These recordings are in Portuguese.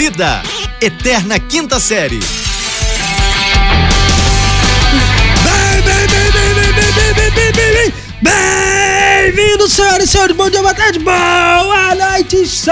Vida, Eterna Quinta Série. Bem-vindos, senhoras e senhores, bom dia, boa tarde, boa noite, sexta!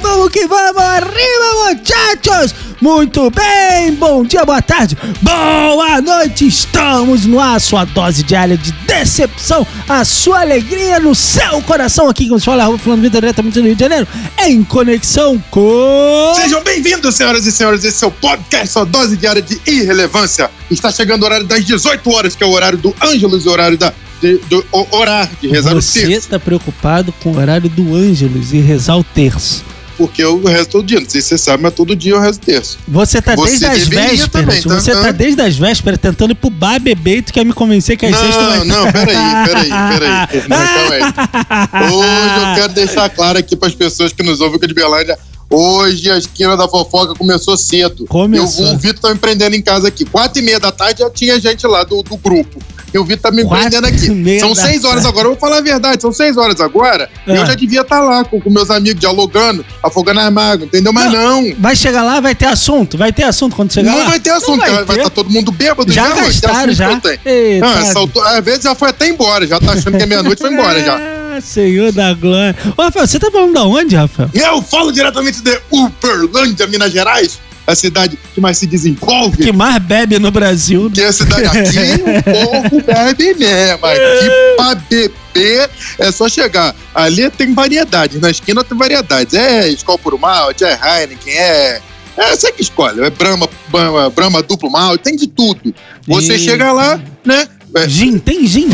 Vamos que vamos, arriba, muchachos! Muito bem, bom dia, boa tarde, boa noite! Estamos no ar, sua dose diária de decepção, a sua alegria no seu coração. Aqui, como se fala, falando vida diretamente do Rio de Janeiro, em conexão com... Sejam bem-vindos, senhoras e senhores. Esse é o podcast, sua dose diária de irrelevância. Está chegando o horário das 18 horas, que é o horário do Ângelus e o horário da, de, do o- orar, de rezar o Você terço. tá preocupado com o horário do Ângelus e rezar o terço. Porque eu rezo todo dia. Não sei se você sabe, mas todo dia eu rezo terço. Você tá Você desde as vésperas. também, tá? Você tá desde as vésperas tentando ir pro bar beber e tu quer me convencer que as sextas vai Não, não, peraí, peraí, peraí. Não, calma aí. Hoje eu quero deixar claro aqui para as pessoas que nos ouvem aqui de Belândia. Hoje a esquina da fofoca começou cedo. Começou. Eu, o Vitor tá me prendendo em casa aqui. Quatro e meia da tarde já tinha gente lá do, do grupo. E o Vitor tá me prendendo aqui. São seis horas agora. Eu vou falar a verdade. São seis horas agora. E Ah. eu já devia estar lá com, com meus amigos, dialogando, afogando as mágoas, entendeu? Mas não. Vai chegar lá, vai ter assunto. Vai ter assunto quando chegar Não lá? vai ter assunto, Não vai ter. estar todo mundo bêbado Já já, gastaram, já. eu? Eita. Não, altura- às vezes já foi até embora, já tá achando que é meia-noite foi embora já. Ah, Senhor da glória. Ô, Rafael, você tá falando da onde, Rafael? Eu falo diretamente de Uberlândia, Minas Gerais, a cidade que mais se desenvolve. Que mais bebe no Brasil. Que é a cidade aqui, o povo bebe mesmo. Aqui pra beber é só chegar. Ali tem variedade, na esquina tem variedades. É Skol por malte, é Heineken, é. É, você que escolhe. É Brahma, Brahma, Brahma duplo malte, tem de tudo. Você Eita. chega lá, né? É, Gin, tem gin?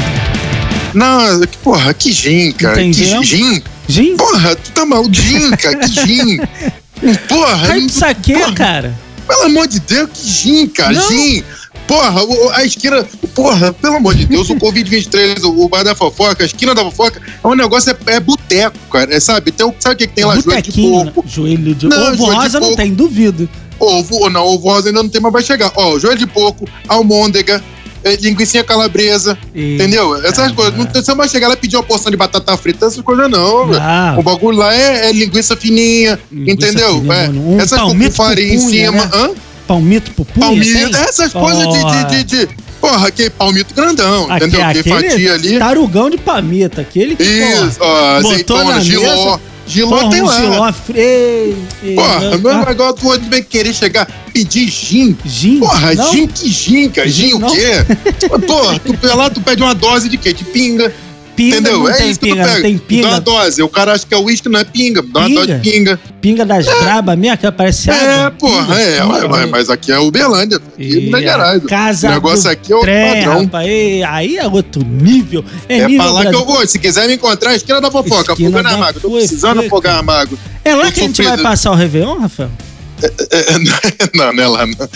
não, que porra, que gin, cara. tem que gin, gin? Gin? Porra, tu tá maluco? Gin, cara, que gin. Porra, de saque, porra, cara. Pelo amor de Deus, que gin, cara, Não. gin. Porra, a esquina. Porra, pelo amor de Deus, o Covid-23, o, bar da fofoca, a esquina da fofoca, é um negócio, é, é boteco, cara. É, sabe? Tem, o- sabe o que, que tem lá? Joelho de Botequinho, porco. Joelho de Não, Ovo joelho de rosa não tem, duvido. Ovo, não, ovo rosa ainda não tem, mas vai chegar. Ó, joelho de porco, almôndega, é, linguiça calabresa, E- entendeu? Essas coisas. Não, tem- você não vai chegar lá e pedir uma porção de batata frita, essas coisas não. Ah, O bagulho lá é, é linguiça fininha, Linguiça entendeu? fininha, É. Um essas com farinha em cima. né? Hã? palmito pupunha Palmito, essas coisas de, de, de, de- Porra, que palmito grandão, Aque- entendeu? Que fatia ali. Tarugão de palmito, aquele que, Isso, porra, ó, azeitona, na giló. Giló porra, tem um lá. giló fre- ei, ei, Porra, ah, meu negócio, tu vai querer chegar, pedir gin. Gin? Porra, Não? gin que gin, cara. Gin, Gin, o quê? Porra, tu lá, tu pede uma dose de quê? De pinga. Pinga entendeu? não é tem que pinga, não tem Dá uma pinga. dose. O cara acha que é uísque, não é pinga. Dá uma Pinga? dose de pinga. Pinga das braba mesmo, que parece É, água. porra, Pinga, é, pinga, é. mas aqui é Uberlândia, aqui é Minas a Gerais. Casa o negócio aqui é outro trem, padrão. rapaz, aí é outro nível. É, É nível pra lá que Brasil. eu vou. Se quiser me encontrar, é esquina da fofoca. Esquina Afogando da a mágoa. Tô precisando afogar a mágoa. É lá que a gente vai passar o Réveillon, Rafael? Não, não é lá, não. não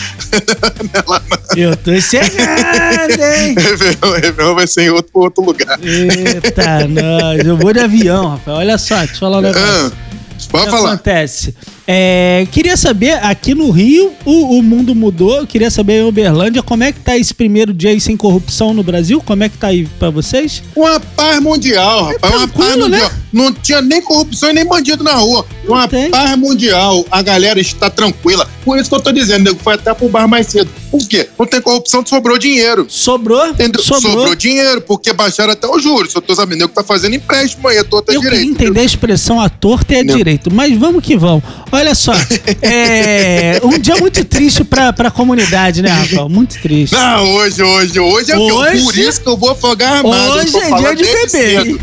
é lá, não. Eu tô chegando, hein? Réveillon, Réveillon vai ser em outro, outro lugar. Eita, nós. Eu vou de avião, Rafael. Olha só, deixa eu falar um negócio. Ah, O que falar. acontece? É, queria saber, aqui no Rio, o, o mundo mudou. Eu queria saber em Uberlândia, como é que tá esse primeiro dia aí sem corrupção no Brasil? Como é que tá aí pra vocês? Uma paz mundial, rapaz. Uma paz tranquilo, mundial. né? Não tinha nem corrupção e nem bandido na rua. Não Uma tem. paz mundial. A galera está tranquila. Por isso que eu tô dizendo, nego, foi até pro bar mais cedo. Por quê? Não tem corrupção, sobrou dinheiro. Sobrou? Entendeu? Sobrou. Sobrou dinheiro, porque baixaram até o juros. Eu tô sabendo nego que tá fazendo empréstimo aí, a torta Eu direito. queria entender a expressão a torta e a direito, mas vamos que vamos. Olha só, é um dia muito triste pra, pra comunidade, né, Rafael? Muito triste. Não, hoje, hoje, hoje é Hoje-? Por isso que eu vou afogar a mágoa. Hoje é dia de beber, cedo.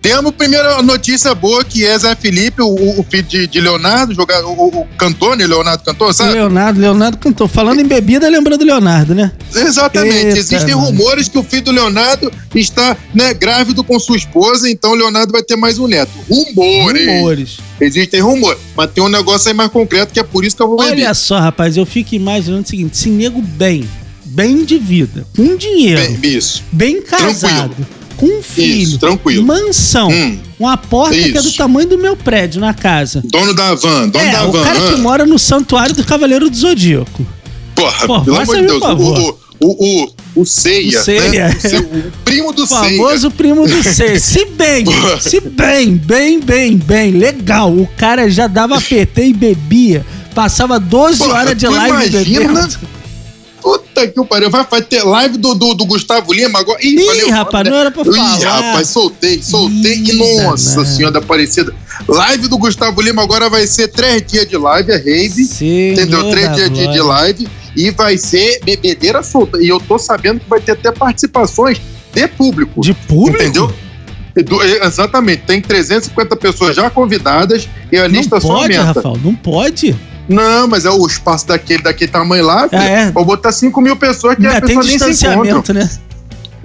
Temos primeira notícia boa que é Zé Felipe, o, o filho de, de Leonardo, jogar, o, o cantor, né? Leonardo cantor, sabe? Leonardo, Leonardo cantou. Falando em bebida, lembrando do Leonardo, né? Exatamente. Eita, Existem mano. rumores que o filho do Leonardo está né, grávido com sua esposa, então o Leonardo vai ter mais um neto. Rumores. Rumores. Existem rumores. Mas tem um negócio aí mais concreto que é por isso que eu vou beber. Olha só, rapaz, eu fico imaginando o seguinte: se nego bem, bem de vida, com dinheiro, bem, Bem, isso. casado, com um filho, Isso, tranquilo. mansão, Hum. uma porta que é do Isso. tamanho do meu prédio na casa. Dono da van, dono é, da o van. cara que mora no santuário do Cavaleiro do Zodíaco. Porra, Pô, pelo amor de Deus. favor. O, o, o, o- o Ceia. O Ceia. Né? O, seu- o primo do O famoso primo do C. Se bem, se bem, bem, bem, bem, legal. O cara já dava PT e bebia. Passava 12 Porra, horas de live imagina? bebendo. Puta que o pariu. Vai, ter live do, do, do Gustavo Lima agora. Ih, Ih, nome, rapaz, né? não era pra Ih, falar. rapaz, soltei, soltei. Ih, e nossa danado. senhora da Aparecida. Live do Gustavo Lima agora vai ser três dias de live, é rave. Senhor Entendeu? Três dias de, de live. E vai ser bebedeira solta. E eu tô sabendo que vai ter até participações de público. De público? Entendeu? Do- Exatamente, tem 350 pessoas já convidadas e a Não lista só pode, aumenta. Rafael, não pode. Não, mas é o espaço daquele, daquele tamanho lá. Ah, é? Vou botar 5 mil pessoas que Ainda as tem pessoas nem se distanciamento, né?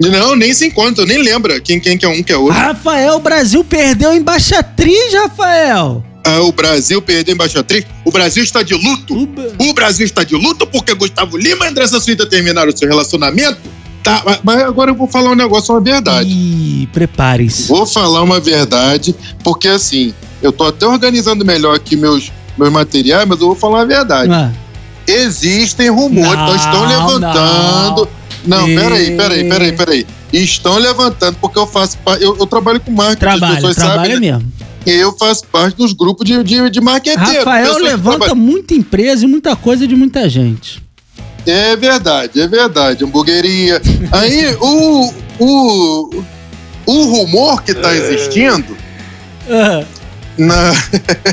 Não, nem se encontram, nem lembra quem, quem que é um, que é outro. Rafael, o Brasil perdeu a embaixatriz, Rafael. Ah, o Brasil perdeu a embaixatriz. O Brasil está de luto. O Ba- O Brasil está de luto porque Gustavo Lima e Andressa Suíta terminaram o seu relacionamento. Tá, mas- agora eu vou falar um negócio, uma verdade. Ih, preparem-se. Vou falar uma verdade, porque assim, eu tô até organizando melhor aqui meus, meus materiais, mas eu vou falar uma verdade. Ah, Existem rumores, Não, então estão levantando. Não, E- peraí, peraí, peraí, peraí. Estão levantando, porque eu faço parte. Eu, eu trabalho com marketing, as trabalha, pessoas trabalha sabem. né? mesmo. E eu faço parte dos grupos de, de, de marqueteiros. Rafael levanta muita empresa e muita coisa de muita gente. É verdade, é verdade. Hamburgueria. Aí o, o, o rumor que É. tá existindo. Ah, Na...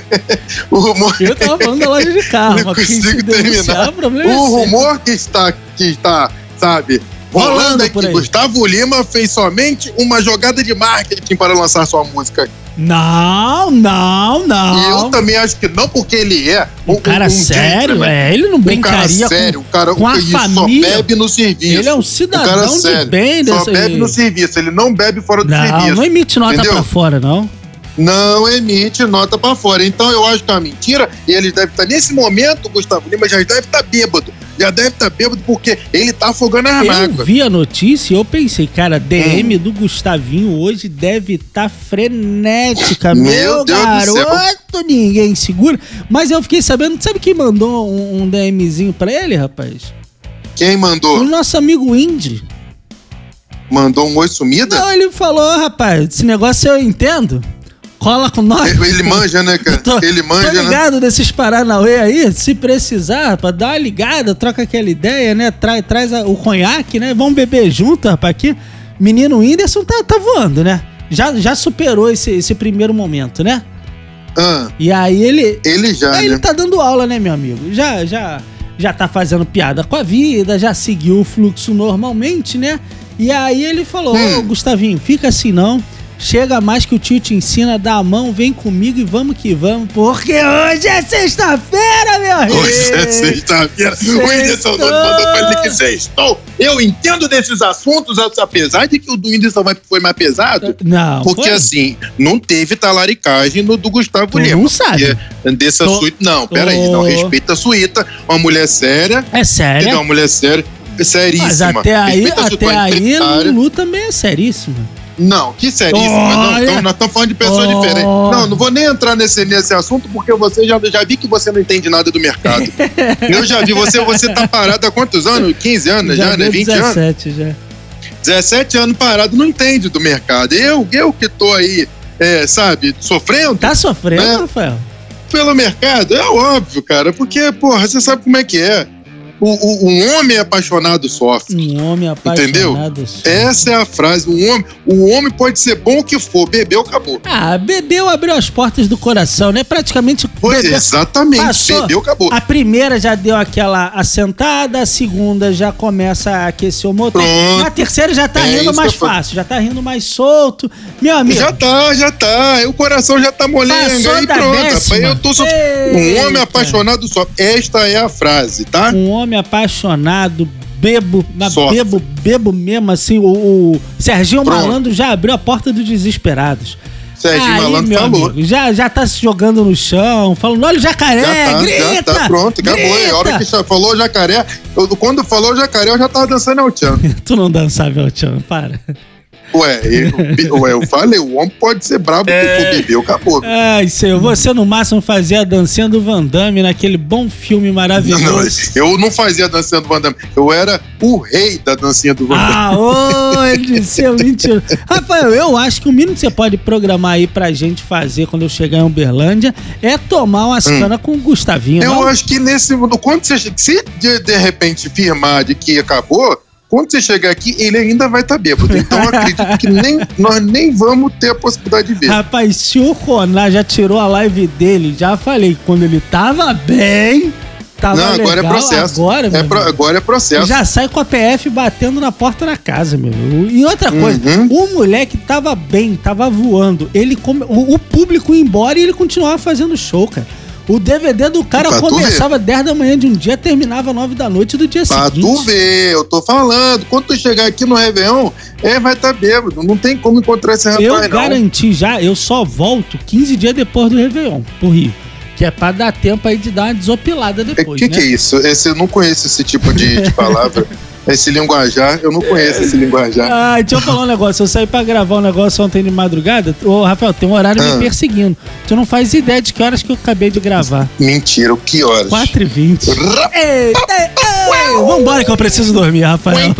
o rumor. eu tava falando da loja de carro, Não consigo denunciar, terminar. o é O rumor que está, que está, sabe, rolando é que aí. Gustavo Lima fez somente uma jogada de marketing para lançar sua música. Não, não, E eu não. também acho que não, porque ele é Um cara sério, gentleman, é. Ele não Um cara brincaria sério, um cara com a só família. bebe no com... serviço. Ele é um Um cidadão de sério. bem Só dessa bebe no serviço, ele não bebe fora do Não, serviço. não emite nota Entendeu? pra fora, não. Não emite nota pra fora. Então eu acho que é uma mentira e eles devem estar nesse momento, o Gustavo Lima já deve estar bêbado. Já deve estar bêbado porque ele tá afogando a Eu mágoa. vi a notícia e eu pensei, cara, DM Hum. do Gustavinho hoje deve estar frenética. Meu Meu, Deus do céu. garoto, ninguém segura. Mas eu fiquei sabendo, sabe quem mandou um, um DMzinho pra ele, rapaz? Quem O mandou? nosso amigo Indy. Mandou um oi sumida? Não, ele falou, rapaz, esse negócio eu entendo. Cola com nós. Ele manja, né, cara? Tô- ele manja, Tô né? ligado desses Paranauê aí, se precisar, pra dar uma ligada, troca aquela ideia, né? Traz, traz o conhaque, né? Vamos beber junto, rapaz, aqui. Menino Whindersson tá, tá voando, né? Já, já superou esse, esse primeiro momento, né? Ah, E aí ele, ele já, aí né? ele tá dando aula, né, meu amigo? Já, já, já tá fazendo piada com a vida, já seguiu o fluxo normalmente, né? E aí ele falou, Hum. ô Gustavinho, fica assim não. Chega mais que o tio te ensina, dá a mão, vem comigo e vamos que vamos, porque hoje é sexta-feira, meu rei! Hoje é sexta-feira. O Whindersson mandou pra ele que sextou. Eu entendo desses assuntos, apesar de que o do Whindersson foi mais pesado. Não, Porque foi? assim, não teve talaricagem no do Gustavo Tu Lima. não sabe. Dessa Tô- suíte. Não, peraí, não. Respeita a suíta. Uma mulher séria. É. Entendeu? Uma mulher séria. Seríssima. Mas até aí, até aí. Lulu também é seríssimo. Não, que seríssima. Não, então, nós estamos falando de pessoas Oh. diferentes. Não, não vou nem entrar nesse, nesse assunto, porque você já, já vi que você não entende nada do mercado. Eu já vi, você, você tá parado há quantos anos? 15 anos já, né? deu 20 anos? 17 já. 17 anos parado, não entende do mercado. Eu, eu que tô aí, é, sabe, sofrendo Tá sofrendo, É. Rafael? pelo mercado, é óbvio, cara, porque, porra, você sabe como é que é. O, o- um homem apaixonado sofre. Um homem apaixonado. Entendeu? só. Essa é a frase. Um homem, o homem pode ser bom o que for, bebeu, acabou. Ah, bebeu, abriu as portas do coração, né? Praticamente Pois bebeu. exatamente, Passou. bebeu, acabou. A primeira já deu aquela assentada, a segunda já começa a aquecer o motor. Pronto. Na terceira já tá É rindo mais fácil, já tá rindo mais solto. Meu amigo, Já tá, já tá. O coração já tá molenga. Passou Aí pronto. décima. Eu tô só... Um homem apaixonado só. Esta é a frase, tá? um homem apaixonado, bebo, mas Sofre. bebo, bebo mesmo assim. O, o Serginho Pronto. Malandro já abriu a porta dos desesperados. Serginho Aí, Malandro falou. amigo, já, já tá se jogando no chão, falando, olha o jacaré, Já tá, grita! já tá pronto, acabou. grita. A hora que falou jacaré, eu- quando falou jacaré, eu já tava dançando ao tchan. Tu não dançava, El Tchan, para. Ué, eu, ué, eu falei, o homem pode ser brabo é... que for bebeu, acabou. Ai, senhor, você no máximo fazia a dancinha do Van Damme naquele bom filme maravilhoso. Não, eu não fazia a dancinha do Van Damme, eu era o rei da dancinha do Van Damme. Ah, onde, seu mentira. Rafael, eu acho que o mínimo que você pode programar aí pra gente fazer quando eu chegar em Uberlândia é tomar umas hum. canas com o Gustavinho. Eu não? acho que nesse. Quando você, se de, de repente firmar de que acabou quando você chegar aqui, ele ainda vai estar tá bêbado. Então eu acredito que nem, nós nem vamos ter a possibilidade de ver. Rapaz, se o Ronar já tirou a live dele, já falei, quando ele tava bem. Tava não, agora é legal, é processo. Agora, é pro, agora é processo. Já sai com a PF batendo na porta da casa, meu. E outra coisa, uhum. o moleque tava bem, tava voando. Ele come, o, o público ia embora e ele continuava fazendo show, cara. O DVD do cara pra começava 10 da manhã de um dia, terminava 9 da noite do dia pra seguinte. Pra tu ver, eu tô falando. Quando tu chegar aqui no Réveillon, é, vai estar tá bêbado. Não tem como encontrar esse rapaz, Eu garanti já, eu só volto 15 dias depois do Réveillon, pro Rio. Que é pra dar tempo aí de dar uma desopilada depois. O que, né? que é isso? Esse, eu não conheço esse tipo de, de palavra. Esse linguajar, eu não conheço esse linguajar. Ah, deixa eu falar um negócio. Eu saí pra gravar um negócio ontem de madrugada. Ô, Rafael, tem um horário ah. me perseguindo. Tu não faz ideia de que horas que eu acabei de gravar. Mentira, que horas? 4h20. Vambora que eu preciso dormir, Rafael.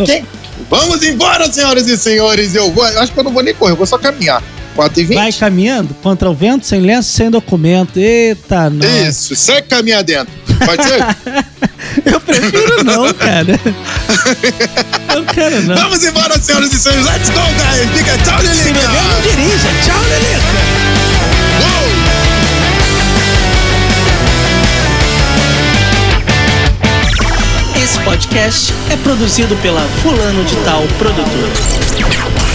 Vamos embora, senhoras e senhores. Eu vou. Acho que eu não vou nem correr, eu vou só caminhar. 4 e 20. Vai caminhando contra o vento, sem lenço, sem documento. Eita, não. Isso, segue caminhar dentro. Pode ser? Eu prefiro não, cara. Eu quero não. Vamos embora, senhoras e senhores. Let's go, guys. Diga tchau, Lilica. Se beber, não dirija. Tchau, Lilica. Esse podcast é produzido pela Fulano de Tal Produtora.